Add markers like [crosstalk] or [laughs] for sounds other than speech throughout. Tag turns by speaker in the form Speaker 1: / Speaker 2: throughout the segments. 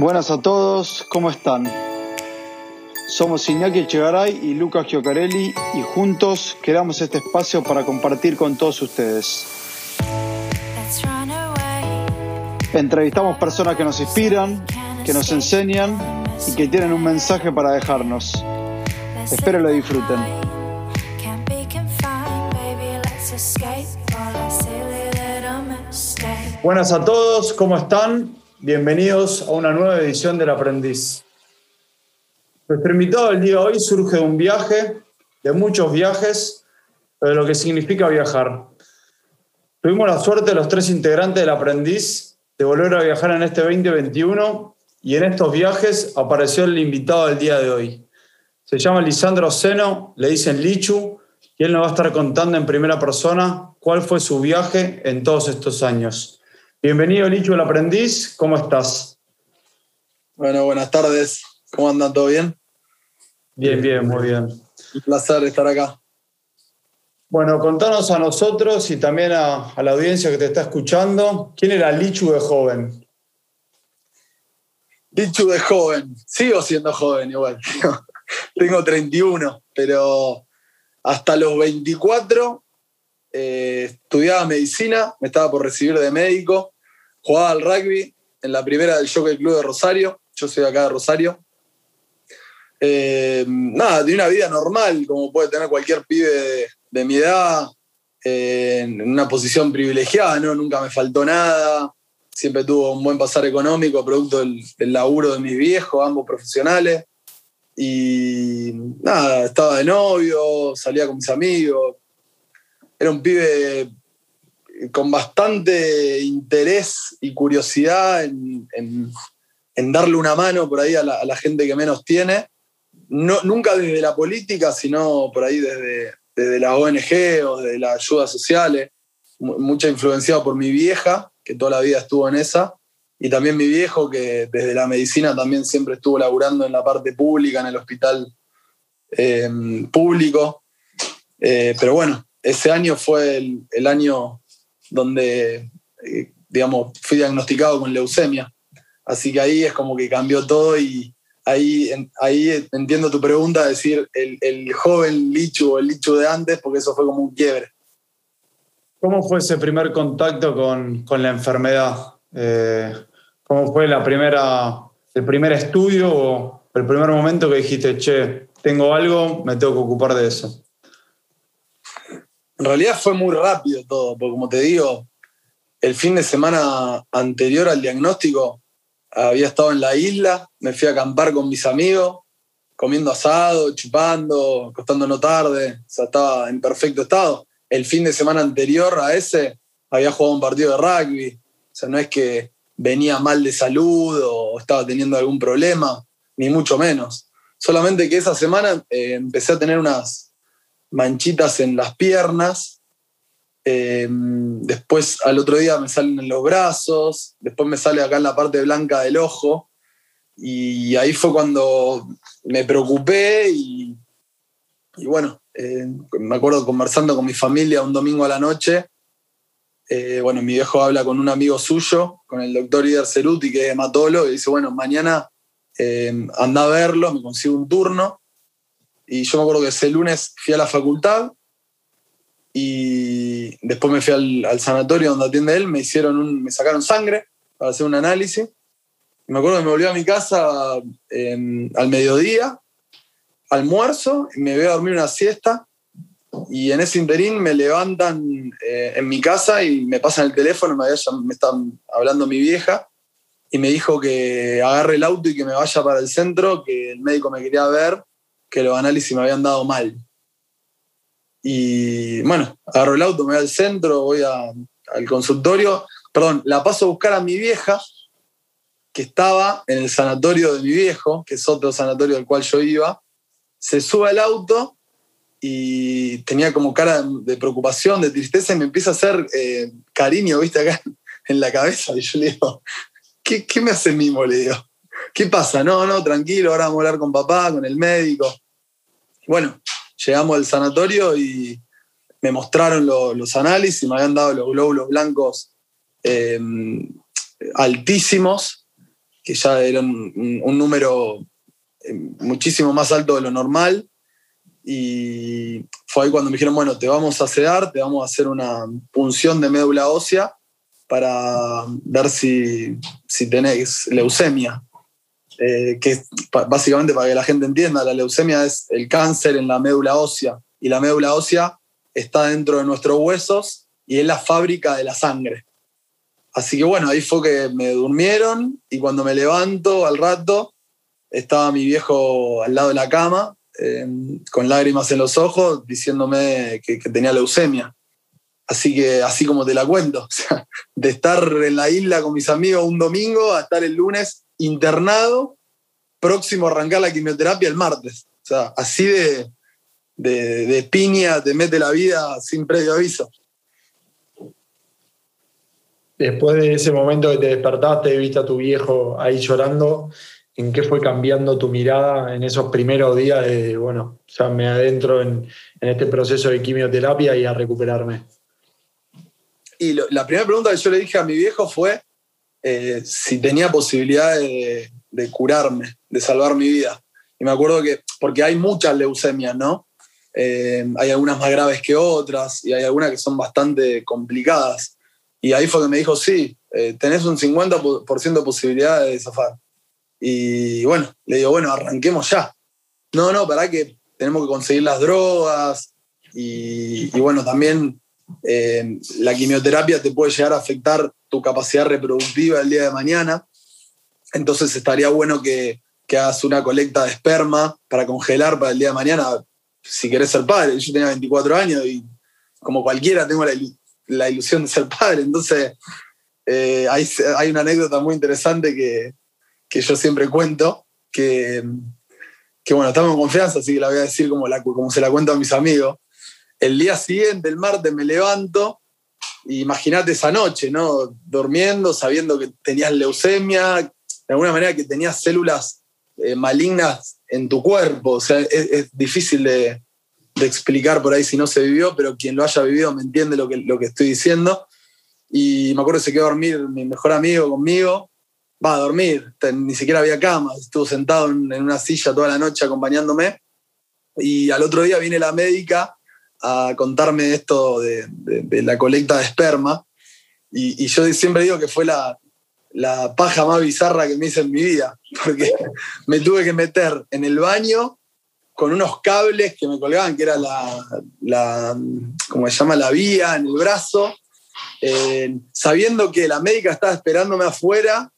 Speaker 1: Buenas a todos, ¿cómo están? Somos Iñaki Echegaray y Lucas Giocarelli y juntos creamos este espacio para compartir con todos ustedes. Entrevistamos personas que nos inspiran, que nos enseñan y que tienen un mensaje para dejarnos. Espero lo disfruten. Buenas a todos, ¿cómo están? Bienvenidos a una nueva edición del Aprendiz. Nuestro invitado del día de hoy surge de un viaje, de muchos viajes, de lo que significa viajar. Tuvimos la suerte, los tres integrantes del Aprendiz, de volver a viajar en este 2021 y en estos viajes apareció el invitado del día de hoy. Se llama Lisandro Seno, le dicen Lichu, y él nos va a estar contando en primera persona cuál fue su viaje en todos estos años. Bienvenido, Licho, el aprendiz. ¿Cómo estás?
Speaker 2: Bueno, buenas tardes. ¿Cómo andan? ¿Todo bien?
Speaker 1: Bien, bien, muy bien.
Speaker 2: Un placer estar acá.
Speaker 1: Bueno, contanos a nosotros y también a, la audiencia que te está escuchando, ¿quién era Lichu de joven?
Speaker 2: Lichu de joven, sigo siendo joven igual. [laughs] Tengo 31, pero hasta los 24 eh, estudiaba medicina, me estaba por recibir de médico, jugaba al rugby en la primera del Jockey Club de Rosario, yo soy acá de Rosario. Eh, nada, tenía una vida normal, como puede tener cualquier pibe de, mi edad, eh, en una posición privilegiada, ¿no? nunca me faltó nada, siempre tuvo un buen pasar económico, producto del, del laburo de mis viejos, ambos profesionales. Y nada, estaba de novio, salía con mis amigos, era un pibe con bastante interés y curiosidad en, darle una mano por ahí a la, gente que menos tiene. No, nunca desde la política, sino por ahí desde, desde la ONG o desde las ayudas sociales. Mucha influenciada por mi vieja, que toda la vida estuvo en esa, y también mi viejo, que desde la medicina también siempre estuvo laburando en la parte pública, en el hospital eh, público. Eh, pero bueno, ese año fue el, año donde, eh, digamos, fui diagnosticado con leucemia. Así que ahí es como que cambió todo y ahí, ahí entiendo tu pregunta, decir el, joven Lichu o el Lichu de antes, porque eso fue como un quiebre.
Speaker 1: ¿Cómo fue ese primer contacto con, la enfermedad? Eh, ¿Cómo fue la primera, el primer estudio o el primer momento que dijiste, che, tengo algo, me tengo que ocupar de eso?
Speaker 2: En realidad fue muy rápido todo, porque como te digo, el fin de semana anterior al diagnóstico había estado en la isla, me fui a acampar con mis amigos, comiendo asado, chupando, acostándonos tarde, o sea, estaba en perfecto estado. El fin de semana anterior a ese había jugado un partido de rugby, o sea, no es que venía mal de salud o estaba teniendo algún problema, ni mucho menos. Solamente que esa semana eh, empecé a tener unas, manchitas en las piernas. Em, después al otro día me salen en los brazos, después me sale acá en la parte blanca del ojo. Y ahí fue cuando me preocupé y, bueno, eh, me acuerdo conversando con mi familia un domingo a la noche. Eh, bueno, mi viejo habla con un amigo suyo, con el doctor Ider Ceruti, que es hematólogo, y dice, bueno, mañana eh, anda a verlo, me consigo un turno. Y yo me acuerdo que ese lunes fui a la facultad y después me fui al, sanatorio donde atiende él, me, hicieron un, me sacaron sangre para hacer un análisis. Y me acuerdo que me volví a mi casa al mediodía, almuerzo, y me voy a dormir una siesta. Y en ese interín me levantan eh, en mi casa y me pasan el teléfono, me, me están hablando mi vieja y me dijo que agarre el auto y que me vaya para el centro, que el médico me quería ver que los análisis me habían dado mal. Y bueno, agarro el auto, me voy al centro, voy al consultorio, perdón, la paso a buscar a mi vieja, que estaba en el sanatorio de mi viejo, que es otro sanatorio al cual yo iba, se sube al auto y tenía como cara de preocupación, de tristeza, y me empieza a hacer eh, cariño, viste, acá [laughs] en la cabeza. Y yo le digo, ¿qué, qué me hace mimo? Le digo. ¿Qué pasa? No, no, tranquilo, ahora vamos a hablar con papá, con el médico. Bueno, llegamos al sanatorio y me mostraron los análisis, me habían dado los glóbulos blancos em, altísimos, que ya era un, número eh, muchísimo más alto de lo normal. Y fue ahí cuando me dijeron, bueno, te vamos a sedar, te vamos a hacer una punción de médula ósea para ver si, si tenés leucemia. Eh, que básicamente para que la gente entienda, la leucemia es el cáncer en la médula ósea y la médula ósea está dentro de nuestros huesos y es la fábrica de la sangre. Así que bueno, ahí fue que me durmieron y cuando me levanto al rato estaba mi viejo al lado de la cama eh, con lágrimas en los ojos diciéndome que, tenía leucemia. Así que así como te la cuento, [laughs] de estar en la isla con mis amigos un domingo a estar el lunes internado, próximo a arrancar la quimioterapia el martes. O sea, así de, de, de piña te mete la vida sin previo aviso
Speaker 1: después de ese momento que te despertaste y viste a tu viejo ahí llorando, ¿en qué fue cambiando tu mirada en esos primeros días de, bueno, ya me adentro en, este proceso de quimioterapia y a recuperarme?
Speaker 2: Y la primera pregunta que yo le dije a mi viejo fue eh, si tenía posibilidad de, curarme, de salvar mi vida. Y me acuerdo que, porque hay muchas leucemias, ¿no? Eh, hay algunas más graves que otras y hay algunas que son bastante complicadas. Y ahí fue que me dijo, sí, eh, tenés un 50% de posibilidad de zafar. Y bueno, le digo, bueno, arranquemos ya. No, no, para que tenemos que conseguir las drogas. Y, bueno, también eh, la quimioterapia te puede llegar a afectar tu capacidad reproductiva el día de mañana. Entonces estaría bueno que, que hagas una colecta de esperma para congelar para el día de mañana, si querés ser padre. Yo tenía 24 años y como cualquiera tengo la, la ilusión de ser padre. Entonces, eh, hay, una anécdota muy interesante que, yo siempre cuento, que, que, bueno, estamos en confianza, así que la voy a decir como, la, como se la cuento a mis amigos. El día siguiente, el martes, me levanto, imagínate esa noche, ¿no? Durmiendo, sabiendo que tenías leucemia, de alguna manera que tenías células eh, malignas en tu cuerpo, o sea, es difícil de, explicar por ahí si no se vivió, pero quien lo haya vivido me entiende lo que, lo que estoy diciendo. Y me acuerdo que se quedó a dormir mi mejor amigo conmigo. Va a dormir, ni siquiera había cama, estuvo sentado en, una silla toda la noche acompañándome. Y al otro día viene la médica a contarme esto de, la colecta de esperma. Y, yo siempre digo que fue la, la paja más bizarra que me hice en mi vida, porque me tuve que meter en el baño con unos cables que me colgaban, que era la, la ¿cómo se llama? La vía en el brazo, eh, sabiendo que la médica estaba esperándome afuera,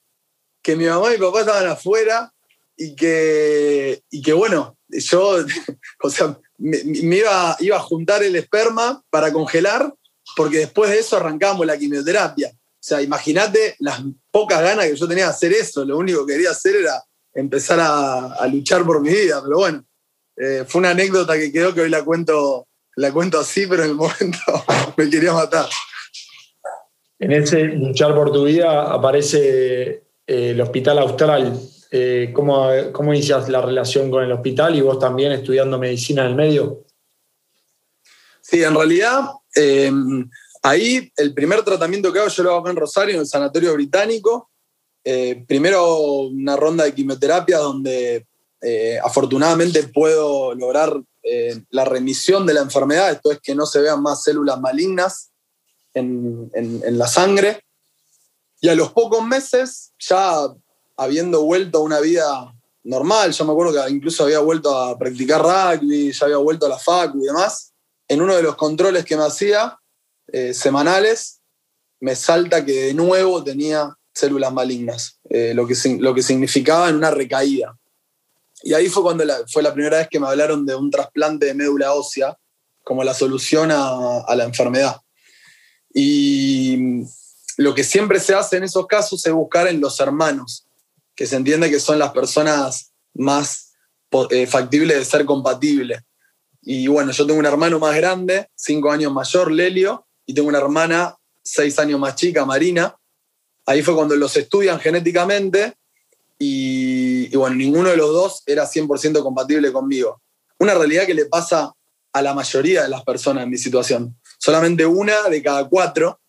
Speaker 2: que mi mamá y mi papá estaban afuera y que, y que bueno, yo, [laughs] o sea, me, iba, iba, a juntar el esperma para congelar, porque después de eso arrancamos la quimioterapia. O sea, imagínate las pocas ganas que yo tenía de hacer eso. Lo único que quería hacer era empezar a, luchar por mi vida, pero bueno, eh, fue una anécdota que quedó que hoy la cuento, la cuento así, pero en el momento [laughs] me quería matar.
Speaker 1: En ese luchar por tu vida aparece eh, el Hospital Austral. Eh, ¿cómo, ¿Cómo inicias la relación con el hospital y vos también estudiando medicina en el medio?
Speaker 2: Sí, en realidad, ahí el primer tratamiento que hago yo lo hago en Rosario, en el Sanatorio Británico. primero una ronda de quimioterapia donde eh, afortunadamente puedo lograr eh, la remisión de la enfermedad, esto es que no se vean más células malignas en, la sangre. Y a los pocos meses, ya habiendo vuelto a una vida normal, yo me acuerdo que incluso había vuelto a practicar rugby, ya había vuelto a la facu y demás, en uno de los controles que me hacía eh, semanales, me salta que de nuevo tenía células malignas, lo, que, lo que significaba en una recaída. Y ahí fue cuando fue la primera vez que me hablaron de un trasplante de médula ósea como la solución a, la enfermedad. Y lo que siempre se hace en esos casos es buscar en los hermanos, que se entiende que son las personas más eh, factibles de ser compatibles. Y bueno, yo tengo un hermano más grande, cinco años mayor, Lelio, y tengo una hermana seis años más chica, Marina. Ahí fue cuando los estudian genéticamente y, bueno, ninguno de los dos era 100% compatible conmigo. Una realidad que le pasa a la mayoría de las personas en mi situación. Solamente una de cada cuatro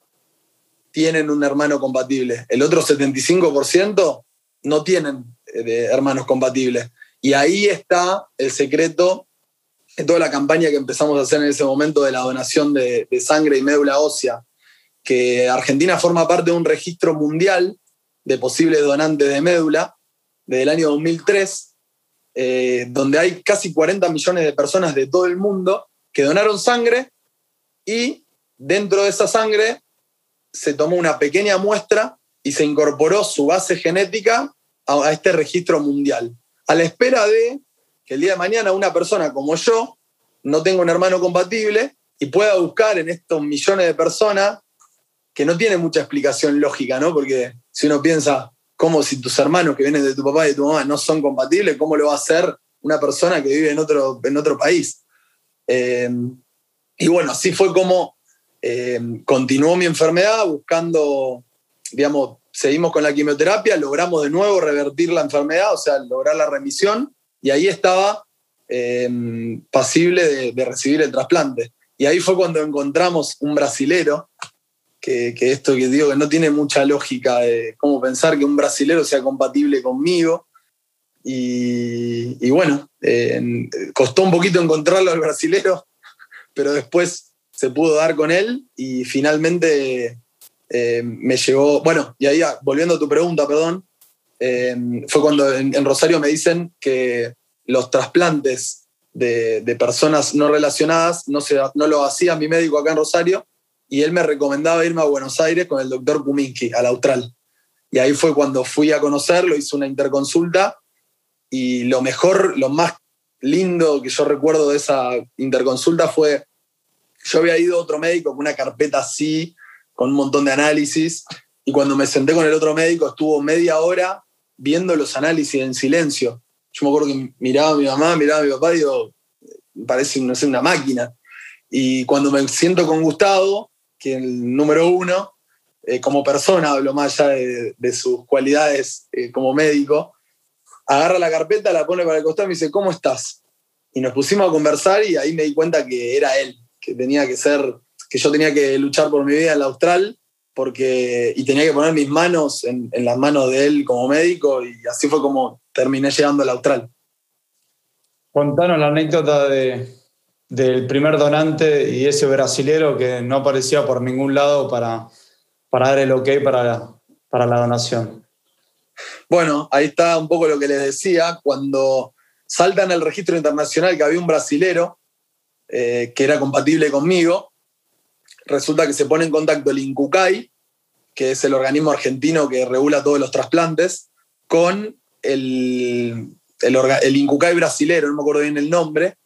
Speaker 2: tienen un hermano compatible. El otro 75% no tienen eh, hermanos compatibles. Y ahí está el secreto de toda la campaña que empezamos a hacer en ese momento de la donación de, sangre y médula ósea, que Argentina forma parte de un registro mundial de posibles donantes de médula desde el año 2003, eh, donde hay casi 40 millones de personas de todo el mundo que donaron sangre y dentro de esa sangre se tomó una pequeña muestra y se incorporó su base genética a, este registro mundial, a la espera de que el día de mañana una persona como yo no tenga un hermano compatible y pueda buscar en estos millones de personas que no tiene mucha explicación lógica, ¿no? Porque si uno piensa, como si tus hermanos que vienen de tu papá y de tu mamá no son compatibles, ¿cómo lo va a hacer una persona que vive en otro, en otro país? Eh, y bueno, así fue como eh, continuó mi enfermedad buscando, digamos, seguimos con la quimioterapia, logramos de nuevo revertir la enfermedad, o sea, lograr la remisión, y ahí estaba eh, pasible de, recibir el trasplante. Y ahí fue cuando encontramos un brasilero, que, esto que digo que no tiene mucha lógica de cómo pensar que un brasilero sea compatible conmigo. Y, bueno, costó un poquito encontrarlo al brasilero, [laughs] pero después se pudo dar con él y finalmente eh, me llegó, bueno, y ahí ah, volviendo a tu pregunta, perdón, eh, fue cuando en, Rosario me dicen que los trasplantes de, personas no relacionadas no, se, no lo hacía mi médico acá en Rosario y él me recomendaba irme a Buenos Aires con el doctor Kuminski, al Austral. Y ahí fue cuando fui a conocerlo, hice una interconsulta y lo mejor, lo más lindo que yo recuerdo de esa interconsulta fue, yo había ido a otro médico con una carpeta así, con un montón de análisis, y cuando me senté con el otro médico estuvo media hora viendo los análisis en silencio. Yo me acuerdo que miraba a mi mamá, miraba a mi papá y digo, parece no sé, una máquina. Y cuando me siento con Gustavo, que es el número uno, eh, como persona, hablo más allá de, sus cualidades eh, como médico, agarra la carpeta, la pone para el costado y me dice, ¿cómo estás? Y nos pusimos a conversar y ahí me di cuenta que era él, que tenía que ser, que yo tenía que luchar por mi vida en la Austral, porque, y tenía que poner mis manos en, las manos de él como médico, y así fue como terminé llegando al Austral.
Speaker 1: Contanos la anécdota de, del primer donante y ese brasilero que no aparecía por ningún lado para, para dar el ok para para la donación.
Speaker 2: Bueno, ahí está un poco lo que les decía, cuando saltan al registro internacional que había un brasilero eh, que era compatible conmigo, resulta que se pone en contacto el INCUCAI, que es el organismo argentino que regula todos los trasplantes, con el, el, INCUCAI brasilero, no me acuerdo bien el nombre,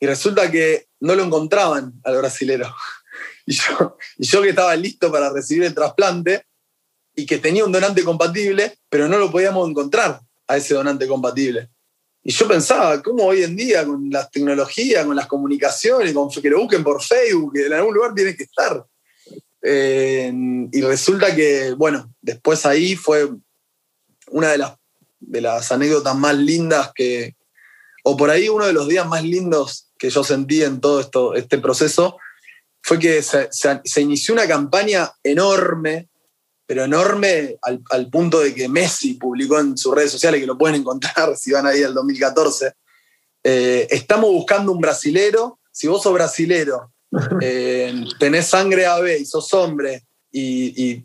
Speaker 2: y resulta que no lo encontraban al brasilero. [laughs] Y yo, y yo que estaba listo para recibir el trasplante, y que tenía un donante compatible, pero no lo podíamos encontrar a ese donante compatible. Y yo pensaba, ¿cómo hoy en día con las tecnologías, con las comunicaciones, con que lo busquen por Facebook, que en algún lugar tiene que estar? Eh, y resulta que, bueno, después ahí fue una de las, de las anécdotas más lindas que, o por ahí uno de los días más lindos que yo sentí en todo esto, este proceso, fue que se, se inició una campaña enorme pero enorme al, punto de que Messi publicó en sus redes sociales, que lo pueden encontrar [laughs] si van ahí al 2014, eh, estamos buscando un brasilero, si vos sos brasilero, [laughs] eh, tenés sangre AB y sos hombre y,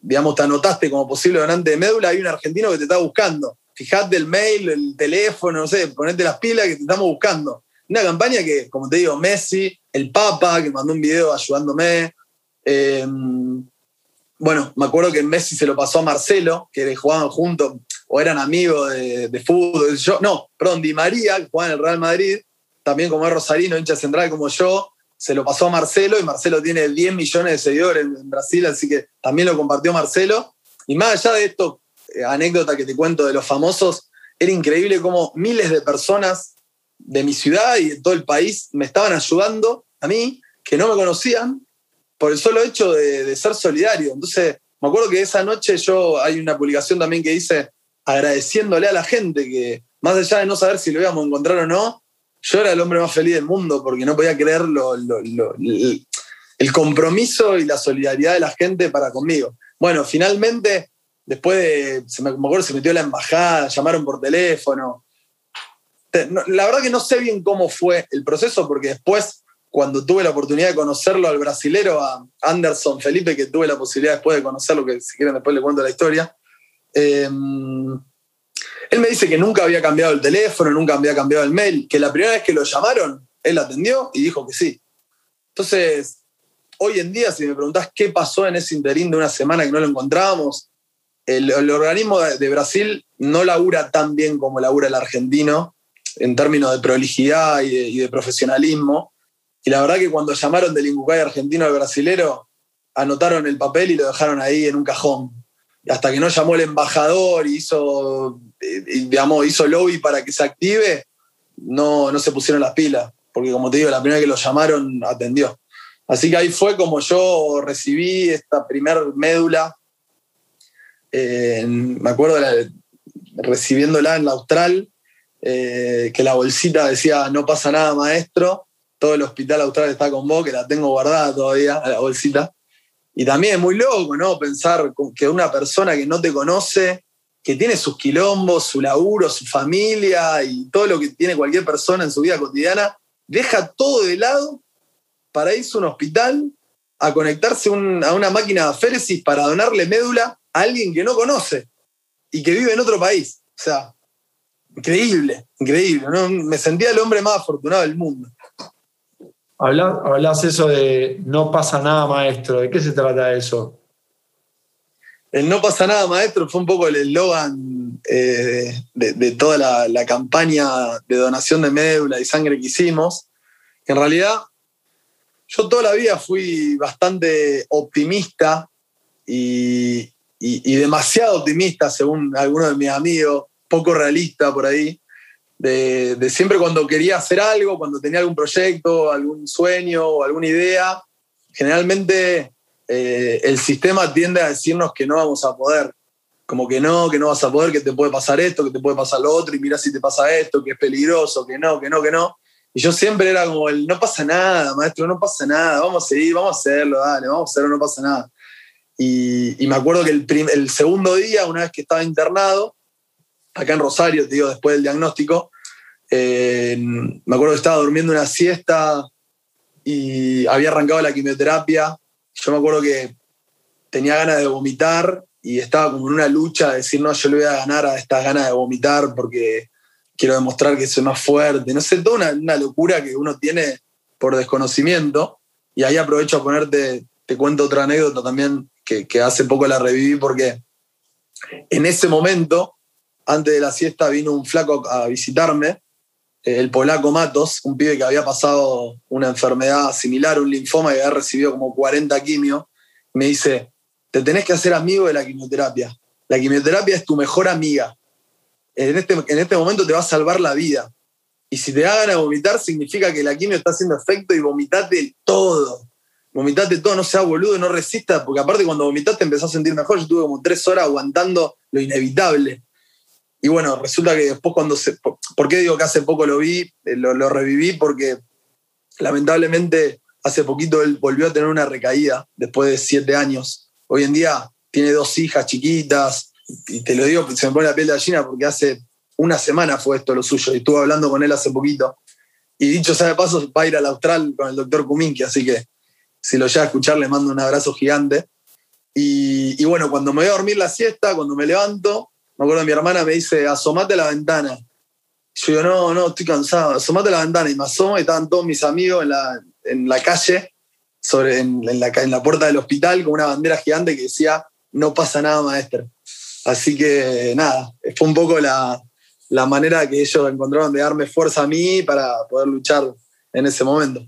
Speaker 2: digamos, te anotaste como posible donante de médula, hay un argentino que te está buscando. Fijate el mail, el teléfono, no sé, ponete las pilas que te estamos buscando. Una campaña que, como te digo, Messi, el Papa, que mandó un video ayudándome, eh, bueno, me acuerdo que Messi se lo pasó a Marcelo, que jugaban juntos o eran amigos de, fútbol. Yo, no, perdón, Di María, que jugaba en el Real Madrid, también como es Rosarino, hincha central como yo, se lo pasó a Marcelo y Marcelo tiene 10 millones de seguidores en, Brasil, así que también lo compartió Marcelo. Y más allá de esto, eh, anécdota que te cuento de los famosos, era increíble cómo miles de personas de mi ciudad y de todo el país me estaban ayudando a mí, que no me conocían, por el solo hecho de, ser solidario. Entonces, me acuerdo que esa noche yo, hay una publicación también que dice agradeciéndole a la gente que, más allá de no saber si lo íbamos a encontrar o no, yo era el hombre más feliz del mundo porque no podía creer el compromiso y la solidaridad de la gente para conmigo. Bueno, finalmente después de, se me, acuerdo, se metió a la embajada, llamaron por teléfono. La verdad que no sé bien cómo fue el proceso, porque después, cuando tuve la oportunidad de conocerlo al brasilero, a Anderson Felipe, que tuve la posibilidad después de conocerlo, que si quieren después le cuento la historia, em, él me dice que nunca había cambiado el teléfono, nunca había cambiado el mail, que la primera vez que lo llamaron, él atendió y dijo que sí. Entonces, hoy en día, si me preguntás qué pasó en ese interín de una semana que no lo encontramos, el, organismo de, Brasil no labura tan bien como labura el argentino en términos de prolijidad y de, profesionalismo. Y la verdad que cuando llamaron del Incucay argentino al brasilero, anotaron el papel y lo dejaron ahí en un cajón. Hasta que no llamó el embajador y hizo, digamos, hizo lobby para que se active, no, no se pusieron las pilas. Porque como te digo, la primera vez que lo llamaron atendió. Así que ahí fue como yo recibí esta primer médula me acuerdo recibiéndola en la Austral, eh, que la bolsita decía, no pasa nada, maestro, todo el hospital austral está con vos, que la tengo guardada todavía, la bolsita. Y también es muy loco, ¿no? Pensar que una persona que no te conoce, que tiene sus quilombos, su laburo, su familia y todo lo que tiene cualquier persona en su vida cotidiana, deja todo de lado para irse a un hospital a conectarse a una máquina de aféresis para donarle médula alguien que no conoce y que vive en otro país. O sea, increíble, increíble. Me sentía el hombre más afortunado del mundo.
Speaker 1: Hablas, eso de no pasa nada, maestro. ¿De qué se trata eso?
Speaker 2: El no pasa nada, maestro, fue un poco el eslogan eh, de, toda la, campaña de donación de médula y sangre que hicimos. En realidad, yo toda la vida fui bastante optimista y, demasiado optimista, según algunos de mis amigos, poco realista por ahí, de, siempre cuando quería hacer algo, cuando tenía algún proyecto, algún sueño o alguna idea, generalmente eh, el sistema tiende a decirnos que no vamos a poder, como que no, que no vas a poder, que te puede pasar esto, que te puede pasar lo otro, y mira si te pasa esto, que es peligroso, que no, que no, que no. Y yo siempre era como el, no pasa nada, maestro, no pasa nada, vamos a seguir, vamos a hacerlo, dale, vamos a hacerlo, no pasa nada. Y, me acuerdo que el, segundo día, una vez que estaba internado, acá en Rosario, te digo, después del diagnóstico, eh, me acuerdo que estaba durmiendo una siesta y había arrancado la quimioterapia. Yo me acuerdo que tenía ganas de vomitar y estaba como en una lucha de decir, no, yo le voy a ganar a estas ganas de vomitar porque quiero demostrar que soy más fuerte. No sé, toda una, locura que uno tiene por desconocimiento. Y ahí aprovecho a ponerte, te cuento otra anécdota también que, hace poco la reviví porque en ese momento, antes de la siesta, vino un flaco a visitarme, eh, el polaco Matos, un pibe que había pasado una enfermedad similar, un linfoma, y había recibido como 40 quimios. Me dice, te tenés que hacer amigo de la quimioterapia. La quimioterapia es tu mejor amiga. En este, en este momento te va a salvar la vida. Y si te hagan a vomitar, significa que la quimio está haciendo efecto y vomitate todo vomitate todo, no sea boludo, no resista, porque aparte cuando vomitaste empezás a sentir mejor, yo estuve como tres horas aguantando lo inevitable. Y bueno, resulta que después cuando se... ¿Por qué digo que hace poco lo vi? Eh, lo, reviví porque lamentablemente hace poquito él volvió a tener una recaída después de siete años. Hoy en día tiene dos hijas chiquitas y te lo digo, se me pone la piel de gallina porque hace una semana fue esto lo suyo y estuve hablando con él hace poquito. Y dicho sea de paso, va a ir al Austral con el doctor Kuminki, así que si lo llega a escuchar, le mando un abrazo gigante. Y, bueno, cuando me voy a dormir la siesta, cuando me levanto, me acuerdo mi hermana me dice, asomate a la ventana. Yo digo, no, no, estoy cansado, asomate a la ventana. Y me asomo y estaban todos mis amigos en la, en la calle, sobre, en, la, en la puerta del hospital, con una bandera gigante que decía, no pasa nada, maestro. Así que nada, fue un poco la, la manera que ellos encontraron de darme fuerza a mí para poder luchar en ese momento.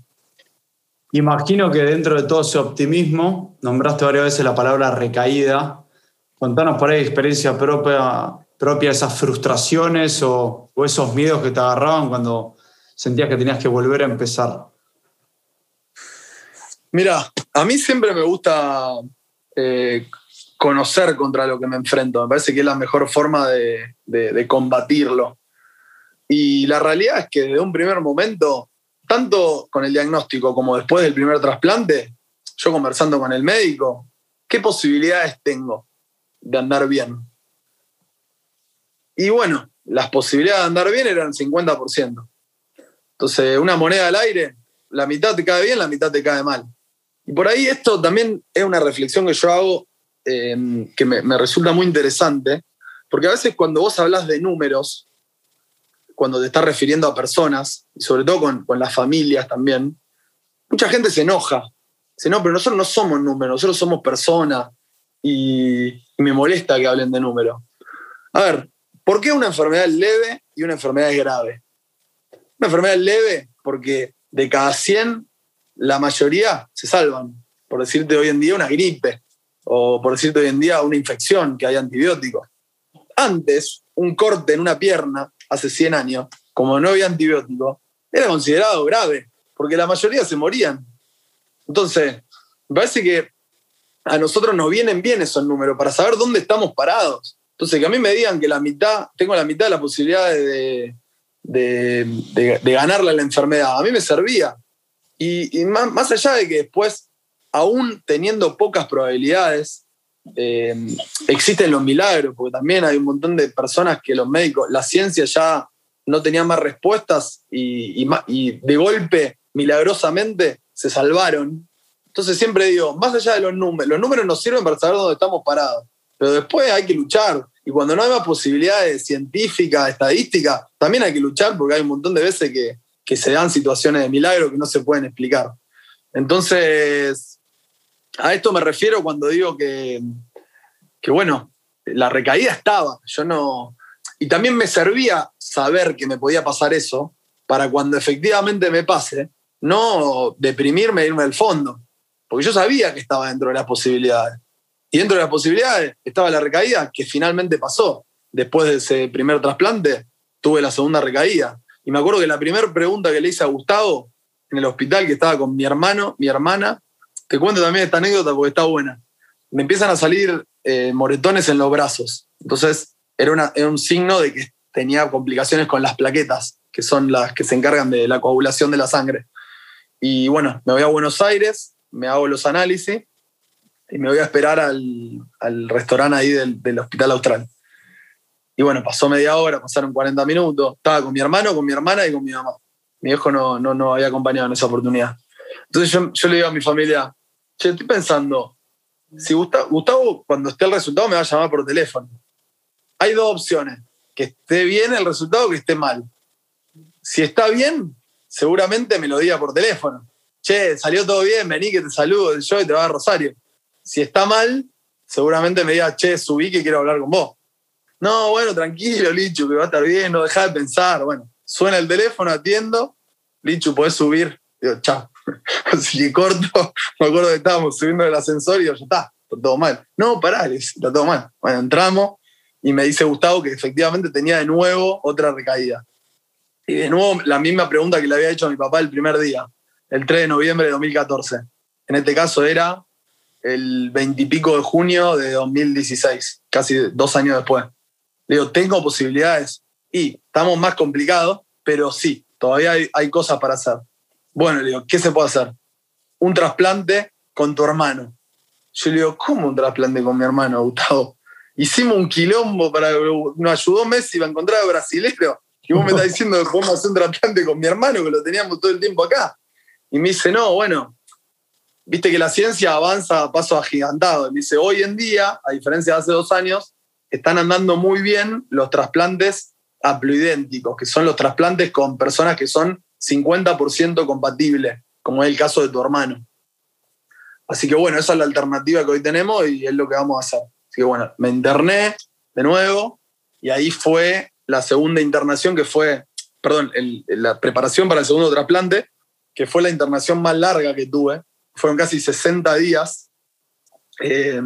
Speaker 1: Imagino que dentro de todo ese optimismo, nombraste varias veces la palabra recaída. Contanos por ahí experiencia propia, propia esas frustraciones o, esos miedos que te agarraban cuando sentías que tenías que volver a empezar.
Speaker 2: Mira, a mí siempre me gusta eh, conocer contra lo que me enfrento. Me parece que es la mejor forma de, de combatirlo. Y la realidad es que desde un primer momento tanto con el diagnóstico como después del primer trasplante, yo conversando con el médico, ¿qué posibilidades tengo? De andar bien. Y bueno, las posibilidades de andar bien eran 50%. Entonces, una moneda al aire, la mitad te cae bien, la mitad te cae mal. Y por ahí esto también es una reflexión que yo hago eh, que me, resulta muy interesante, porque a veces cuando vos hablas de números, cuando te estás refiriendo a personas, y sobre todo con, con las familias también, mucha gente se enoja. Dice, no, pero nosotros no somos números, nosotros somos personas, y, me molesta que hablen de números. A ver, ¿por qué una enfermedad leve y una enfermedad grave? Una enfermedad leve porque de cada 100 la mayoría se salvan. Por decirte hoy en día una gripe o por decirte hoy en día una infección que hay antibióticos. Antes, un corte en una pierna, hace 100 años, como no había antibiótico, era considerado grave, porque la mayoría se morían. Entonces, me parece que a nosotros nos vienen bien esos números para saber dónde estamos parados. Entonces, que a mí me digan que la mitad, tengo la mitad de la posibilidad de, de, ganarle la enfermedad, a mí me servía. Y, más, allá de que después, aún teniendo pocas probabilidades, eh, existen los milagros, porque también hay un montón de personas que los médicos, la ciencia ya no tenía más respuestas y, y, de golpe, milagrosamente, se salvaron. Entonces siempre digo, más allá de los números, los números nos sirven para saber dónde estamos parados, pero después hay que luchar. Y cuando no hay más posibilidades científicas, estadísticas, también hay que luchar porque hay un montón de veces que, que se dan situaciones de milagro que no se pueden explicar. Entonces, a esto me refiero cuando digo que, que bueno, la recaída estaba, yo no... Y también me servía saber que me podía pasar eso para cuando efectivamente me pase, no deprimirme e irme al fondo, porque yo sabía que estaba dentro de las posibilidades. Y dentro de las posibilidades estaba la recaída que finalmente pasó. Después de ese primer trasplante, tuve la segunda recaída. Y me acuerdo que la primera pregunta que le hice a Gustavo en el hospital, que estaba con mi hermano, mi hermana, te cuento también esta anécdota porque está buena. Me empiezan a salir eh, moretones en los brazos. Entonces, era, era un signo de que tenía complicaciones con las plaquetas, que son las que se encargan de la coagulación de la sangre. Y bueno, me voy a Buenos Aires, me hago los análisis y me voy a esperar al, al restaurante ahí del, del Hospital Austral. Y bueno, pasó media hora, pasaron 40 minutos. Estaba con mi hermano, con mi hermana y con mi mamá. Mi hijo no, no, no había acompañado en esa oportunidad. Entonces yo, yo le digo a mi familia, che, estoy pensando, si Gustavo, Gustavo, cuando esté el resultado me va a llamar por teléfono. Hay dos opciones, que esté bien el resultado o que esté mal. Si está bien, seguramente me lo diga por teléfono. Che, salió todo bien, vení que te saludo yo y te va a Rosario. Si está mal, seguramente me diga, che, subí que quiero hablar con vos. No, bueno, tranquilo, Lichu, que va a estar bien, no deja de pensar. Bueno, suena el teléfono, atiendo. Lichu, podés subir. Digo, chao. [laughs] Así que corto, me acuerdo que estábamos subiendo el ascensor y digo, ya está, está todo mal. No, pará, está todo mal. Bueno, entramos y me dice Gustavo que efectivamente tenía de nuevo otra recaída. Y de nuevo la misma pregunta que le había hecho a mi papá el primer día, el 3 de noviembre de 2014. En este caso era el 20 y pico de junio de 2016, casi dos años después. Le digo, tengo posibilidades y estamos más complicados, pero sí, todavía hay, cosas para hacer. Bueno, le digo, ¿qué se puede hacer? Un trasplante con tu hermano. Yo le digo, ¿cómo un trasplante con mi hermano, Gustavo? Hicimos un quilombo para. Nos ayudó Messi a encontrar a brasilero. Y vos me [laughs] estás diciendo que podemos hacer un trasplante con mi hermano, que lo teníamos todo el tiempo acá. Y me dice, no, bueno, viste que la ciencia avanza a paso agigantado. Y me dice, hoy en día, a diferencia de hace dos años, están andando muy bien los trasplantes haploidénticos, que son los trasplantes con personas que son 50% compatibles, como es el caso de tu hermano. Así que bueno, esa es la alternativa que hoy tenemos y es lo que vamos a hacer. Así que bueno, me interné de nuevo y ahí fue la segunda internación que fue, perdón, la preparación para el segundo trasplante, que fue la internación más larga que tuve. Fueron casi 60 días, eh,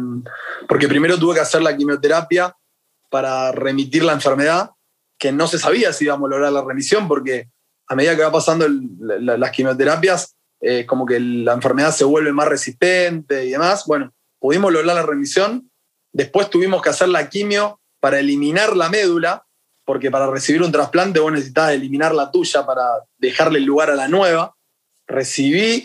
Speaker 2: porque primero tuve que hacer la quimioterapia para remitir la enfermedad, que no se sabía si íbamos a lograr la remisión, porque a medida que va pasando las quimioterapias, eh, como que la enfermedad se vuelve más resistente y demás. Bueno, pudimos lograr la remisión, después tuvimos que hacer la quimio para eliminar la médula, porque para recibir un trasplante vos necesitabas eliminar la tuya para dejarle el lugar a la nueva. Recibí,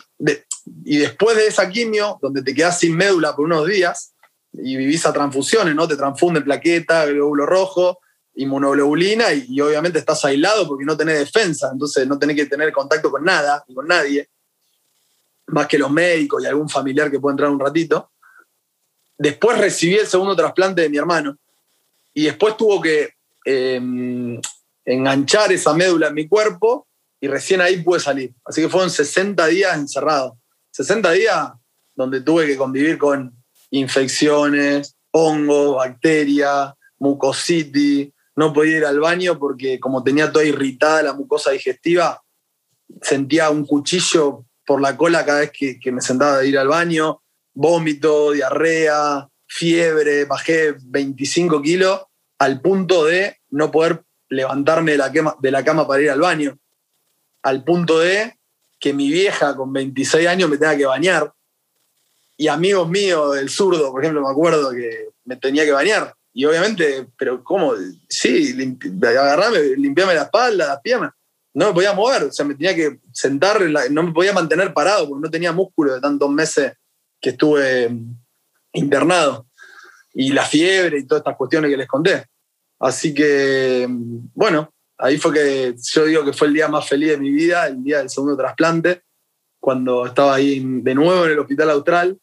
Speaker 2: y después de esa quimio, donde te quedas sin médula por unos días, y vivís a transfusiones, ¿no? Te transfunden plaqueta, glóbulo rojo, inmunoglobulina y, obviamente estás aislado porque no tenés defensa, entonces no tenés que tener contacto con nada y con nadie, más que los médicos y algún familiar que pueda entrar un ratito. Después recibí el segundo trasplante de mi hermano y después tuvo que eh, enganchar esa médula en mi cuerpo y recién ahí pude salir. Así que fueron 60 días encerrado. 60 días donde tuve que convivir con infecciones, hongos, bacterias, mucositis. No podía ir al baño porque como tenía toda irritada la mucosa digestiva, sentía un cuchillo por la cola cada vez que, me sentaba a ir al baño, vómito, diarrea, fiebre, bajé 25 kilos al punto de no poder levantarme de la, de la cama para ir al baño, al punto de que mi vieja con 26 años me tenga que bañar. Y amigos míos del zurdo, por ejemplo, me acuerdo que me tenía que bañar. Y obviamente, pero ¿cómo? Sí, agarrarme, limpiarme la espalda, las piernas. No me podía mover, o sea, me tenía que sentar, no me podía mantener parado porque no tenía músculo de tantos meses que estuve internado. Y la fiebre y todas estas cuestiones que les conté. Así que, bueno, ahí fue que yo digo que fue el día más feliz de mi vida, el día del segundo trasplante, cuando estaba ahí de nuevo en el Hospital Austral,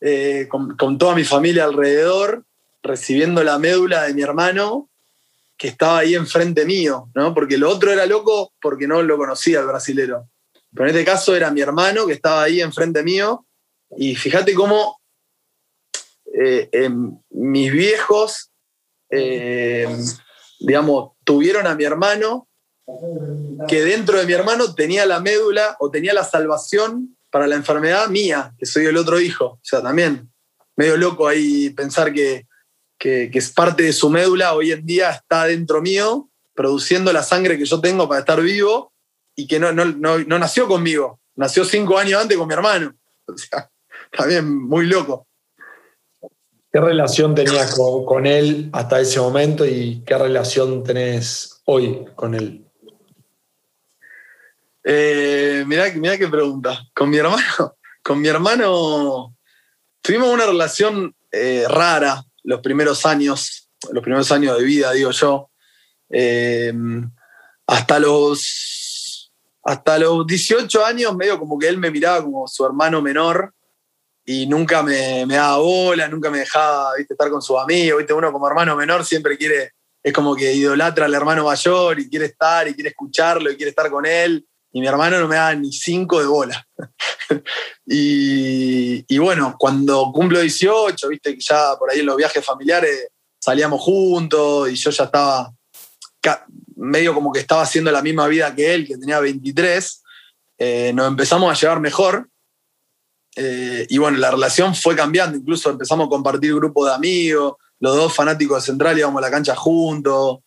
Speaker 2: eh, con, toda mi familia alrededor, recibiendo la médula de mi hermano, que estaba ahí enfrente mío, ¿no? Porque el otro era loco porque no lo conocía el brasilero. Pero en este caso era mi hermano que estaba ahí enfrente mío, y fíjate cómo eh, mis viejos eh, digamos, tuvieron a mi hermano, que dentro de mi hermano tenía la médula o tenía la salvación para la enfermedad mía, que soy el otro hijo. O sea, también medio loco ahí pensar que, que, es parte de su médula hoy en día está dentro mío, produciendo la sangre que yo tengo para estar vivo y que no, no, no, no nació conmigo, nació cinco años antes con mi hermano. O sea, también muy loco.
Speaker 1: ¿Qué relación tenías con, él hasta ese momento y qué relación tenés hoy con él?
Speaker 2: Eh, mirá, qué pregunta. Con mi hermano, [laughs] con mi hermano tuvimos una relación eh, rara los primeros años, los primeros años de vida, digo yo. Eh, hasta los hasta los 18 años, medio como que él me miraba como su hermano menor y nunca me, daba bola, nunca me dejaba ¿viste, estar con sus amigos. ¿viste? Uno como hermano menor siempre quiere, es como que idolatra al hermano mayor y quiere estar y quiere escucharlo y quiere estar con él. Y mi hermano no me daba ni cinco de bola. [laughs] y, y, bueno, cuando cumplo 18, viste que ya por ahí en los viajes familiares salíamos juntos y yo ya estaba medio como que estaba haciendo la misma vida que él, que tenía 23, eh, nos empezamos a llevar mejor eh, y bueno, la relación fue cambiando, incluso empezamos a compartir grupos de amigos, los dos fanáticos de Central íbamos a la cancha juntos,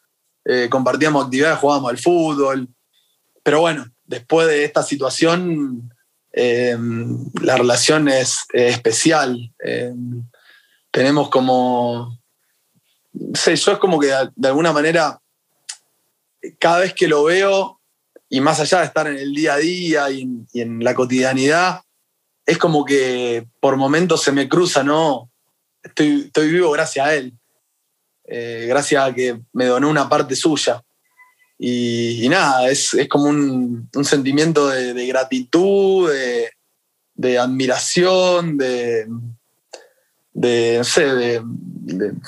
Speaker 2: eh, compartíamos actividades, jugábamos al fútbol. Pero bueno, después de esta situación, eh, la relación es especial. tenemos como, no sé, yo es como que de alguna manera, cada vez que lo veo, y más allá de estar en el día a día y en la cotidianidad, es como que por momentos se me cruza, ¿no? Estoy, estoy vivo gracias a él, eh, gracias a que me donó una parte suya. Y, nada, es, como un, sentimiento de, gratitud, de, admiración, de, no sé, de,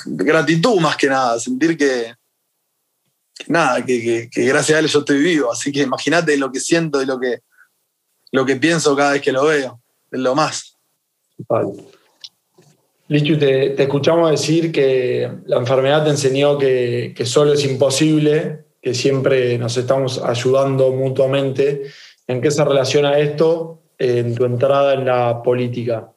Speaker 2: gratitud más que nada, sentir que, nada, que, gracias a él yo estoy vivo. Así que imagínate lo que siento y lo que, lo que pienso cada vez que lo veo lo más.
Speaker 1: Lichu, te, escuchamos decir que la enfermedad te enseñó que, solo es imposible, que siempre nos estamos ayudando mutuamente. ¿En qué se relaciona esto en tu entrada en la política?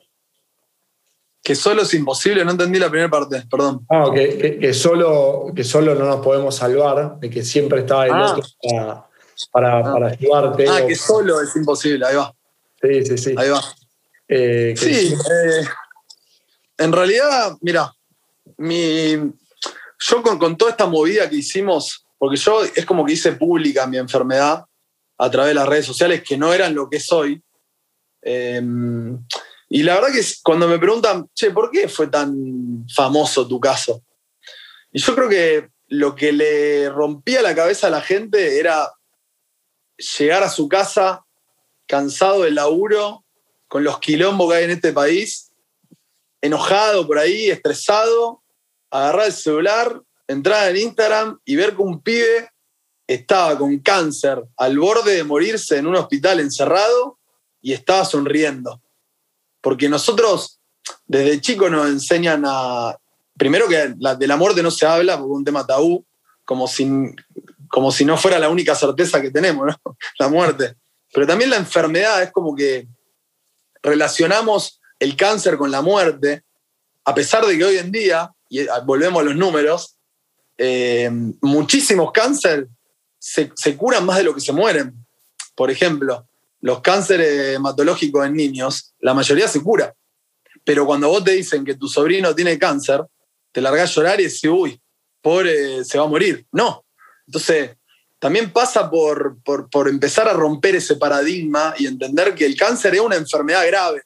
Speaker 2: Que solo es imposible, no entendí la primera parte, perdón.
Speaker 1: Ah, que, solo, que solo no nos podemos salvar, de que siempre está el ah. otro para, para, ayudarte.
Speaker 2: Ah, que solo es imposible, ahí va.
Speaker 1: Sí, sí, sí.
Speaker 2: Ahí va. Eh, sí, eh, en realidad, mira, mi, yo con, toda esta movida que hicimos, porque yo es como que hice pública mi enfermedad a través de las redes sociales que no eran lo que soy. Em, Y la verdad que cuando me preguntan, che, ¿por qué fue tan famoso tu caso? Y yo creo que lo que le rompía la cabeza a la gente era llegar a su casa cansado del laburo, con los quilombos que hay en este país, enojado por ahí, estresado, agarrar el celular, entrar en Instagram y ver que un pibe estaba con cáncer al borde de morirse en un hospital encerrado y estaba sonriendo. Porque nosotros desde chicos nos enseñan a, primero que de la muerte no se habla porque es un tema tabú, como si, como si no fuera la única certeza que tenemos, ¿no? [laughs] la muerte. Pero también la enfermedad es como que relacionamos el cáncer con la muerte, a pesar de que hoy en día, y eh, volvemos a los números, eh, muchísimos cánceres se, curan más de lo que se mueren. Por ejemplo, los cánceres hematológicos en niños, la mayoría se cura. Pero cuando vos te dicen que tu sobrino tiene cáncer, te largás a llorar y decís, uy, pobre, se va a morir. No. Entonces, también pasa por, por, empezar a romper ese paradigma y entender que el cáncer es una enfermedad grave.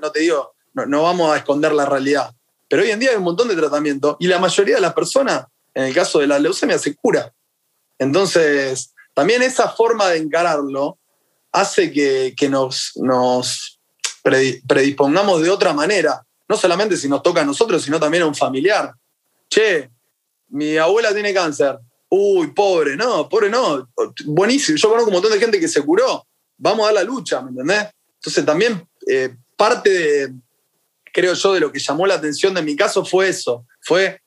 Speaker 2: No, te digo, no, vamos a esconder la realidad. Pero hoy en día hay un montón de tratamientos y la mayoría de las personas, en el caso de la leucemia, se cura. Entonces, también esa forma de encararlo hace que, nos, nos predispongamos de otra manera. No solamente si nos toca a nosotros, sino también a un familiar. Che, mi abuela tiene cáncer uy, pobre, no, pobre no, buenísimo. Yo conozco un montón de gente que se curó, vamos a dar la lucha, ¿me entendés? Entonces también eh, parte de, creo yo, de lo que llamó la atención de mi caso fue eso, fue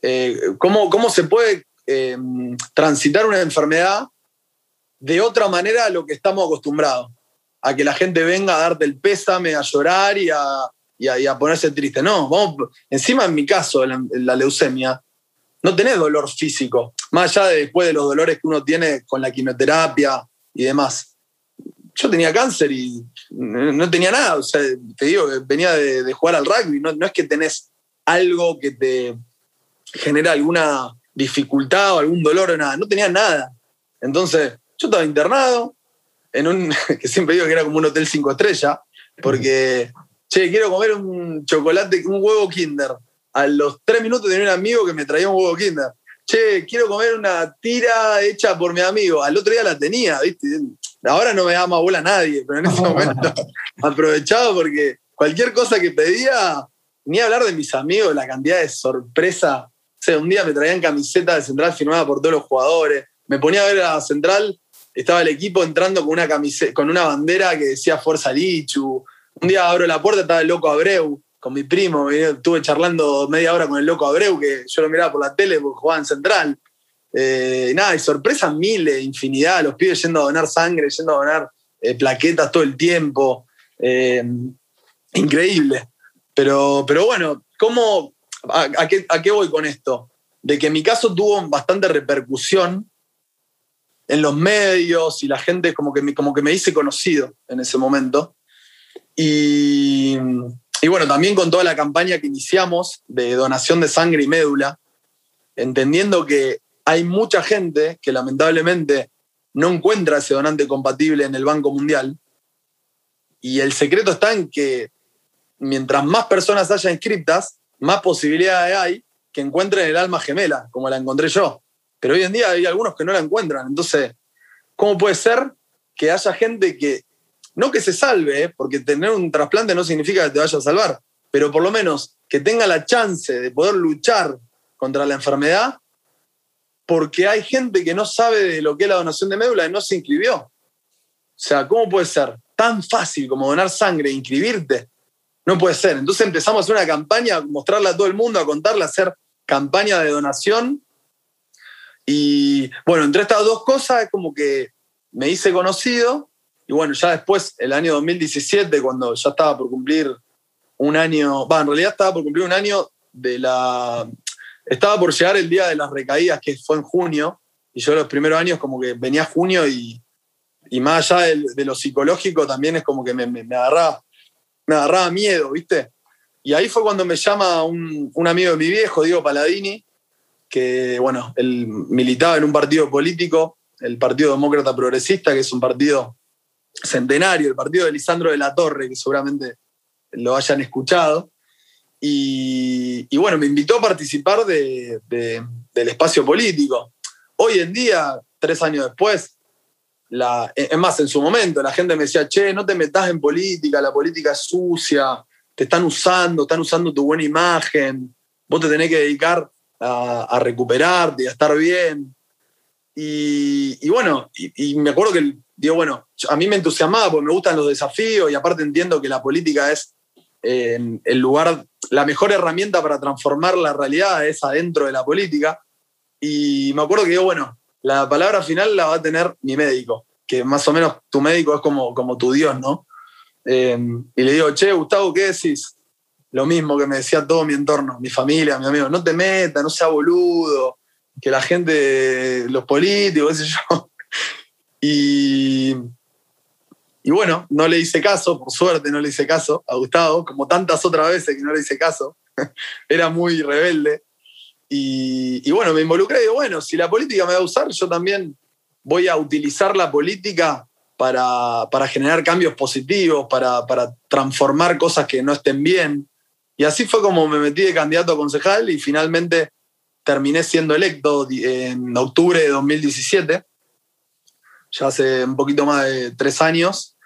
Speaker 2: eh, cómo, cómo, se puede eh, transitar una enfermedad de otra manera a lo que estamos acostumbrados, a que la gente venga a darte el pésame, a llorar y a, ponerse triste. No, vamos, encima en mi caso, la leucemia, no tenés dolor físico, más allá de después de los dolores que uno tiene con la quimioterapia y demás. Yo tenía cáncer y no tenía nada, o sea, te digo venía de, jugar al rugby, no, es que tenés algo que te genera alguna dificultad o algún dolor o nada, no tenía nada. Entonces, yo estaba internado en un, [laughs] que siempre digo que era como un hotel cinco estrellas, porque, che, quiero comer un chocolate, un huevo kinder a los tres minutos tenía un amigo que me traía un huevo Kinder. Che, quiero comer una tira hecha por mi amigo. Al otro día la tenía, ¿viste? Ahora no me da más bola a nadie, pero en ese [laughs] momento aprovechado porque cualquier cosa que pedía, ni hablar de mis amigos, la cantidad de sorpresa. O sea, un día me traían camiseta de Central firmada por todos los jugadores. Me ponía a ver a Central, estaba el equipo entrando con una, camiseta, con una bandera que decía Fuerza Lichu. Un día abro la puerta, estaba el loco Abreu con mi primo, estuve charlando media hora con el loco Abreu, que yo lo miraba por la tele porque jugaba en Central. Eh, nada, y sorpresas miles, infinidad, los pibes yendo a donar sangre, yendo a donar eh, plaquetas todo el tiempo. Eh, increíble. Pero, pero bueno, ¿cómo, a, qué, ¿a qué voy con esto? De que mi caso tuvo bastante repercusión en los medios y la gente como que, como que me hice conocido en ese momento. Y, y bueno, también con toda la campaña que iniciamos de donación de sangre y médula, entendiendo que hay mucha gente que lamentablemente no encuentra ese donante compatible en el Banco Mundial. Y el secreto está en que mientras más personas haya inscritas, más posibilidades hay que encuentren el alma gemela, como la encontré yo. Pero hoy en día hay algunos que no la encuentran. Entonces, ¿cómo puede ser que haya gente que no que se salve, ¿eh? porque tener un trasplante no significa que te vaya a salvar, pero por lo menos que tenga la chance de poder luchar contra la enfermedad, porque hay gente que no sabe de lo que es la donación de médula y no se inscribió. O sea, ¿cómo puede ser tan fácil como donar sangre e inscribirte? No puede ser. Entonces empezamos a hacer una campaña, a mostrarla a todo el mundo, a contarla, a hacer campaña de donación. Y bueno, entre estas dos cosas es como que me hice conocido y bueno, ya después, el año 2017, cuando ya estaba por cumplir un año, va, en realidad estaba por cumplir un año de la... Estaba por llegar el día de las recaídas, que fue en junio, y yo los primeros años como que venía junio y, y más allá de, lo psicológico también es como que me, me, agarraba, me agarraba miedo, ¿viste? Y ahí fue cuando me llama un, un amigo de mi viejo, Diego Paladini, que, bueno, él militaba en un partido político, el Partido Demócrata Progresista, que es un partido centenario, el partido de Lisandro de la Torre, que seguramente lo hayan escuchado. Y, bueno, me invitó a participar del espacio político. Hoy en día, tres años después, la, es más, en su momento la gente me decía, che, no te metas en política, la política es sucia, te están usando, están usando tu buena imagen, vos te tenés que dedicar a, recuperarte y a estar bien. Y, bueno, y, me acuerdo que, digo, bueno, a mí me entusiasmaba porque me gustan los desafíos y aparte entiendo que la política es el lugar, la mejor herramienta para transformar la realidad es adentro de la política. Y me acuerdo que digo, bueno, la palabra final la va a tener mi médico, que más o menos tu médico es como, como tu Dios, ¿no? Eh, y le digo, che, Gustavo, ¿qué decís? Lo mismo que me decía todo mi entorno, mi familia, mi amigo, no te metas, no sea boludo, que la gente, los políticos, qué sé yo. Y, y bueno, no le hice caso, por suerte no le hice caso a Gustavo, como tantas otras veces que no le hice caso. [laughs] Era muy rebelde. Y, bueno, me involucré y digo, bueno, si la política me va a usar, yo también voy a utilizar la política para, generar cambios positivos, para, transformar cosas que no estén bien. Y así fue como me metí de candidato a concejal y finalmente terminé siendo electo en octubre de 2017, ya hace un poquito más de tres años,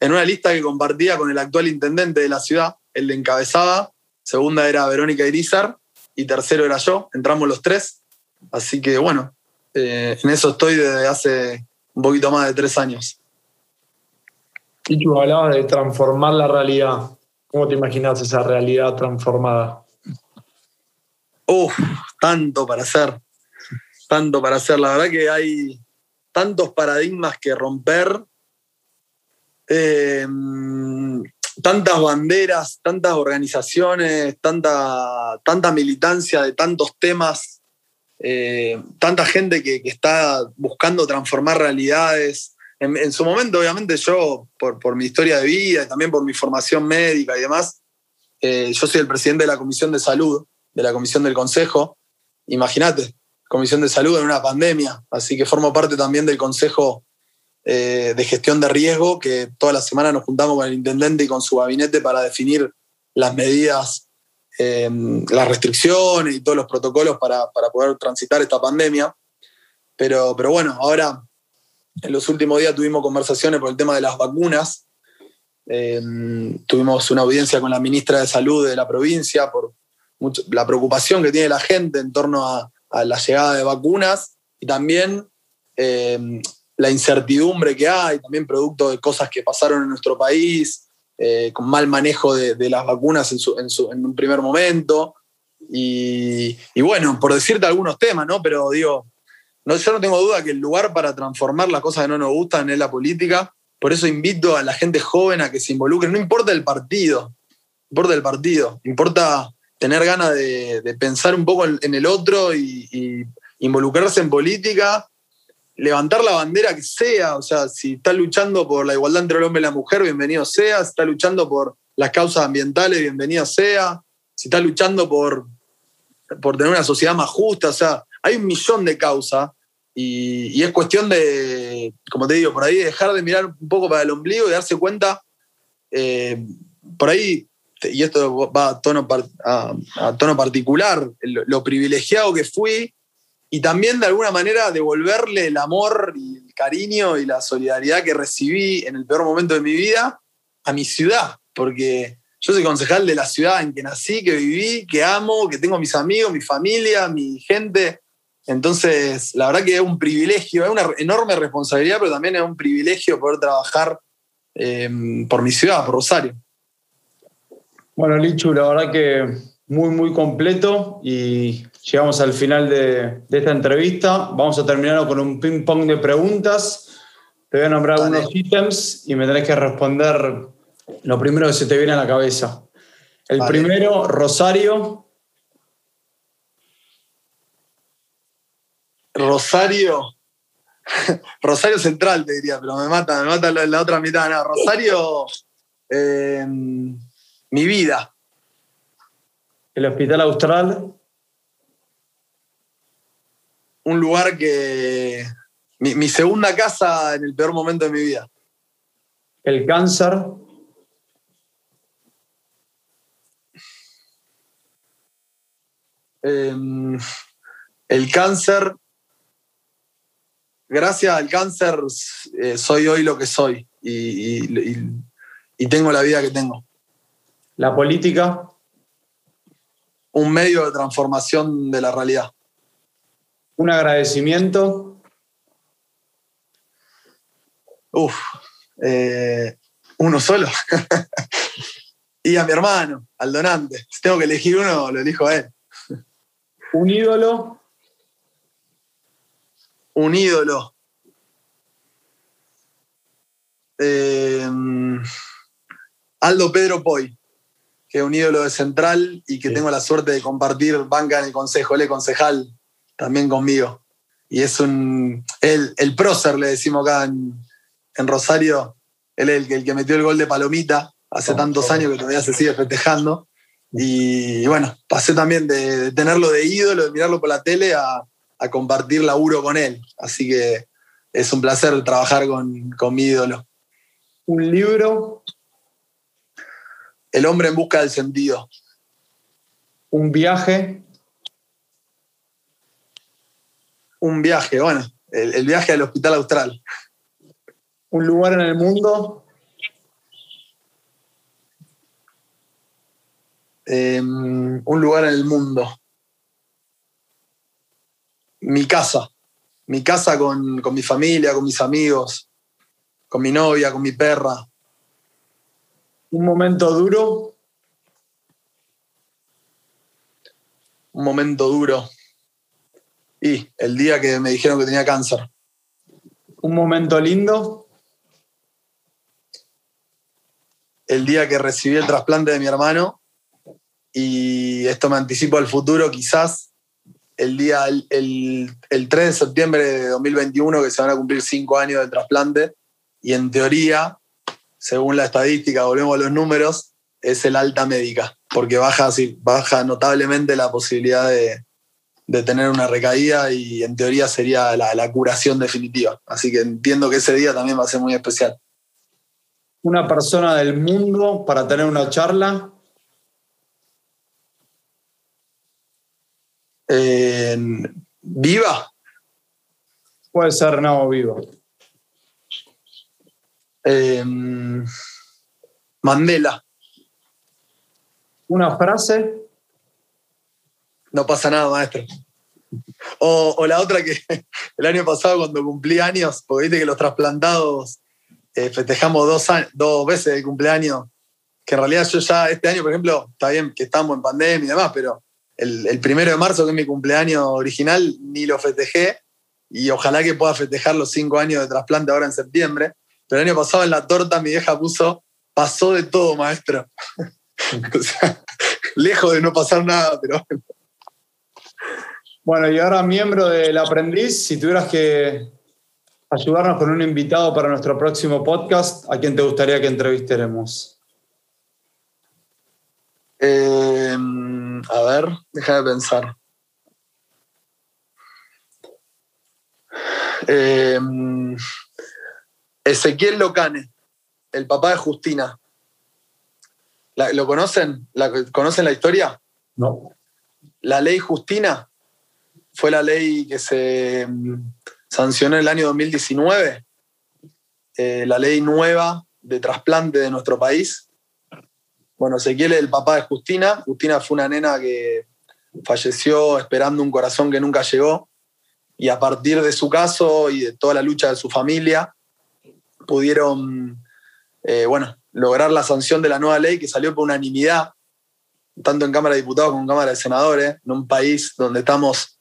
Speaker 2: en una lista que compartía con el actual intendente de la ciudad, el de encabezaba, segunda era Verónica Irizar, y tercero era yo, entramos los tres. Así que bueno, eh, en eso estoy desde hace un poquito más de tres años.
Speaker 1: Y tú hablabas de transformar la realidad. ¿Cómo te imaginas esa realidad transformada?
Speaker 2: Uf, tanto para hacer, tanto para hacer. La verdad que hay tantos paradigmas que romper. Eh, tantas banderas, tantas organizaciones, tanta, tanta militancia de tantos temas, eh, tanta gente que, está buscando transformar realidades. En, su momento, obviamente, yo, por, mi historia de vida y también por mi formación médica y demás, eh, yo soy el presidente de la Comisión de Salud, de la Comisión del Consejo. Imagínate, Comisión de Salud en una pandemia, así que formo parte también del Consejo eh, de gestión de riesgo, que toda la semana nos juntamos con el intendente y con su gabinete para definir las medidas, em, las restricciones y todos los protocolos para, poder transitar esta pandemia. Pero, pero bueno, ahora en los últimos días tuvimos conversaciones por el tema de las vacunas. Em, tuvimos una audiencia con la ministra de Salud de la provincia por la preocupación que tiene la gente en torno a, la llegada de vacunas y también em, la incertidumbre que hay, también producto de cosas que pasaron en nuestro país, eh, con mal manejo de, las vacunas en, un primer momento. Y, bueno, por decirte algunos temas, ¿no? Pero digo, no, yo no tengo duda que el lugar para transformar las cosas que no nos gustan es la política. Por eso invito a la gente joven a que se involucre. No importa el partido, importa el partido, importa tener ganas de, pensar un poco en, el otro y, y involucrarse en política levantar la bandera que sea, o sea, si está luchando por la igualdad entre el hombre y la mujer, bienvenido sea, si está luchando por las causas ambientales, bienvenido sea, si está luchando por, por tener una sociedad más justa, o sea, hay un millón de causas y, es cuestión de, como te digo, por ahí dejar de mirar un poco para el ombligo y darse cuenta, eh, por ahí, y esto va a tono, a, tono particular, lo privilegiado que fui y también de alguna manera devolverle el amor y el cariño y la solidaridad que recibí en el peor momento de mi vida a mi ciudad, porque yo soy concejal de la ciudad en que nací, que viví, que amo, que tengo mis amigos, mi familia, mi gente. Entonces, la verdad que es un privilegio, es una enorme responsabilidad, pero también es un privilegio poder trabajar em, por mi ciudad, por Rosario.
Speaker 1: Bueno, Lichu, la verdad que muy, muy completo y Llegamos al final de, esta entrevista. Vamos a terminar con un ping-pong de preguntas. Te voy a nombrar unos ítems y me tenés que responder lo primero que se te viene a la cabeza. El primero, Rosario.
Speaker 2: Rosario. [laughs] Rosario Central, te diría, pero me mata, me mata la, otra mitad. Rosario, eh, mi vida.
Speaker 1: ¿El Hospital Austral?
Speaker 2: Un lugar que... Mi, mi segunda casa en el peor momento de mi vida.
Speaker 1: ¿El cáncer?
Speaker 2: Em, el cáncer, gracias al cáncer, eh, soy hoy lo que soy y, y, tengo la vida que tengo.
Speaker 1: La política.
Speaker 2: Un medio de transformación de la realidad.
Speaker 1: Un agradecimiento.
Speaker 2: Uf, eh, uno solo. [laughs] y a mi hermano, al donante. Si tengo que elegir uno, lo elijo a él.
Speaker 1: Un ídolo.
Speaker 2: Un ídolo. Eh, Aldo Pedro Poi, que es un ídolo de Central y que tengo la suerte de compartir banca en el consejo. Él es concejal también conmigo. Y es un. El, el prócer, le decimos acá en, Rosario. Él es el, el, que metió el gol de Palomita hace tantos años que todavía se sigue festejando. Y, bueno, pasé también de, tenerlo de ídolo, de mirarlo por la tele, a, a, compartir laburo con él. Así que es un placer trabajar con, con mi ídolo.
Speaker 1: Un libro
Speaker 2: el hombre en busca del sentido.
Speaker 1: Un viaje.
Speaker 2: Un viaje, bueno, el, viaje al Hospital Austral.
Speaker 1: Un lugar en el mundo.
Speaker 2: Em, un lugar en el mundo. Mi casa. Mi casa con, con mi familia, con mis amigos, con mi novia, con mi perra.
Speaker 1: Un momento duro.
Speaker 2: Un momento duro. Y el día que me dijeron que tenía cáncer.
Speaker 1: Un momento lindo.
Speaker 2: El día que recibí el trasplante de mi hermano. Y esto me anticipo al futuro, quizás. El día, el, el 3 de septiembre de 2021, que se van a cumplir cinco años del trasplante. Y en teoría, según la estadística, volvemos a los números, es el alta médica, porque baja, baja notablemente la posibilidad de, tener una recaída y en teoría sería la, curación definitiva. Así que entiendo que ese día también va a ser muy especial.
Speaker 1: Una persona del mundo para tener una charla.
Speaker 2: ¿Viva?
Speaker 1: Puede ser no vivo.
Speaker 2: Em, Mandela.
Speaker 1: Una frase.
Speaker 2: No pasa nada, maestro. O, la otra que [laughs] el año pasado cuando cumplí años, porque viste que los trasplantados eh, festejamos dos, dos veces el cumpleaños, que en realidad yo ya este año, por ejemplo, está bien que estamos en pandemia y demás, pero el, el primero de marzo, que es mi cumpleaños original, ni lo festejé y ojalá que pueda festejar los cinco años de trasplante ahora en septiembre el año pasado en la torta mi vieja puso, pasó de todo, maestro. [laughs] o sea, lejos de no pasar nada, pero
Speaker 1: bueno. y ahora miembro del aprendiz, si tuvieras que ayudarnos con un invitado para nuestro próximo podcast, ¿a quién te gustaría que entrevistaremos?
Speaker 2: Em, a ver, déjame pensar. Eh, Ezequiel Locane, el papá de Justina. ¿Lo conocen? ¿Conocen la historia?
Speaker 1: No.
Speaker 2: La ley Justina fue la ley que se mm, sancionó en el año 2019, eh, la ley nueva de trasplante de nuestro país. Bueno, Ezequiel es el papá de Justina. Justina fue una nena que falleció esperando un corazón que nunca llegó. Y a partir de su caso y de toda la lucha de su familia, pudieron, eh, bueno, lograr la sanción de la nueva ley que salió por unanimidad, tanto en Cámara de Diputados como en Cámara de Senadores, en un país donde estamos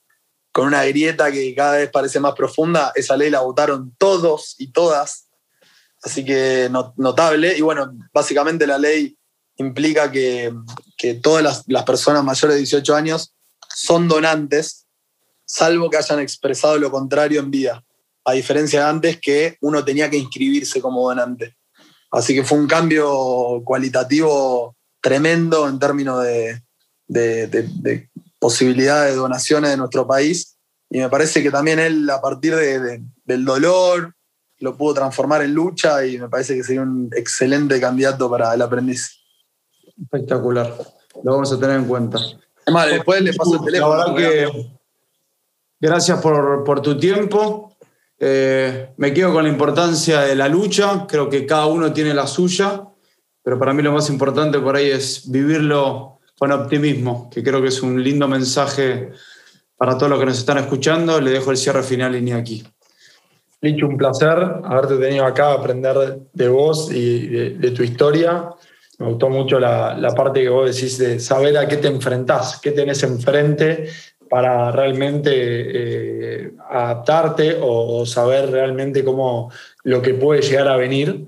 Speaker 2: con una grieta que cada vez parece más profunda, esa ley la votaron todos y todas, así que notable. Y bueno, básicamente la ley implica que, todas las, las, personas mayores de 18 años son donantes, salvo que hayan expresado lo contrario en vida a diferencia de antes que uno tenía que inscribirse como donante. Así que fue un cambio cualitativo tremendo en términos de, de, posibilidades de donaciones de nuestro país. Y me parece que también él, a partir del dolor, lo pudo transformar en lucha y me parece que sería un excelente candidato para el aprendiz.
Speaker 1: Espectacular. Lo vamos a tener en cuenta.
Speaker 2: Además, después le paso el teléfono.
Speaker 3: La verdad que gracias por, por tu tiempo. Eh, me quedo con la importancia de la lucha. Creo que cada uno tiene la suya, pero para mí lo más importante por ahí es vivirlo con optimismo, que creo que es un lindo mensaje para todos los que nos están escuchando. Le dejo el cierre final y ni aquí.
Speaker 1: Licho, un placer haberte tenido acá, aprender de vos y de, tu historia. Me gustó mucho la, la, parte que vos decís de saber a qué te enfrentás, qué tenés enfrente para realmente eh, adaptarte o, saber realmente cómo lo que puede llegar a venir.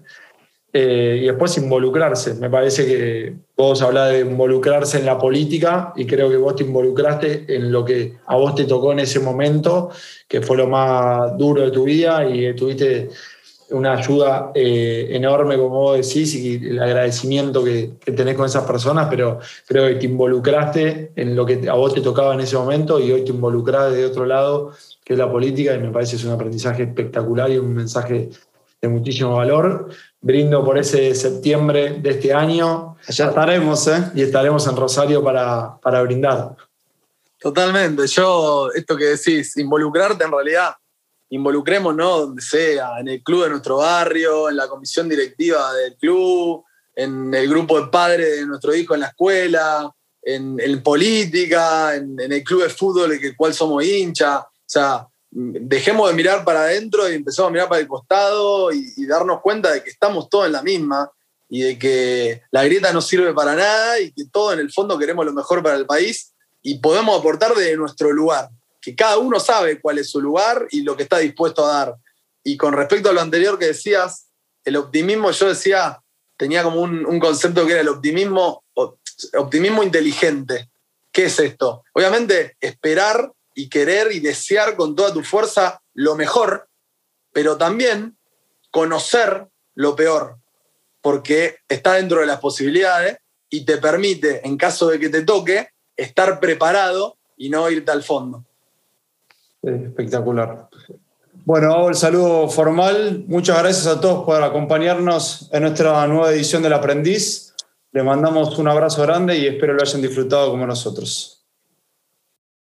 Speaker 1: Eh, y después involucrarse. Me parece que vos hablás de involucrarse en la política y creo que vos te involucraste en lo que a vos te tocó en ese momento, que fue lo más duro de tu vida y tuviste una ayuda eh, enorme, como vos decís, y el agradecimiento que, tenés con esas personas, pero creo que te involucraste en lo que a vos te tocaba en ese momento y hoy te involucrás de otro lado, que es la política, y me parece que es un aprendizaje espectacular y un mensaje de muchísimo valor. Brindo por ese septiembre de este año.
Speaker 3: Allá estaremos, ¿eh?
Speaker 1: Y estaremos en Rosario para, para brindar.
Speaker 2: Totalmente. Yo, esto que decís, involucrarte en realidad, involucremos, ¿no? Donde sea, en el club de nuestro barrio, en la comisión directiva del club, en el grupo de padres de nuestro hijo en la escuela, en, política, en, el club de fútbol en el cual somos hincha. O sea, dejemos de mirar para adentro y empezamos a mirar para el costado y, darnos cuenta de que estamos todos en la misma y de que la grieta no sirve para nada y que todos en el fondo queremos lo mejor para el país y podemos aportar de nuestro lugar, que cada uno sabe cuál es su lugar y lo que está dispuesto a dar. Y con respecto a lo anterior que decías, el optimismo, yo decía, tenía como un, concepto que era el optimismo, optimismo inteligente. ¿Qué es esto? Obviamente, esperar y querer y desear con toda tu fuerza lo mejor, pero también conocer lo peor, porque está dentro de las posibilidades y te permite, en caso de que te toque, estar preparado y no irte al fondo.
Speaker 3: Espectacular. Bueno, hago el saludo formal. Muchas gracias a todos por acompañarnos en nuestra nueva edición del Aprendiz. Le mandamos un abrazo grande y espero lo hayan disfrutado como nosotros.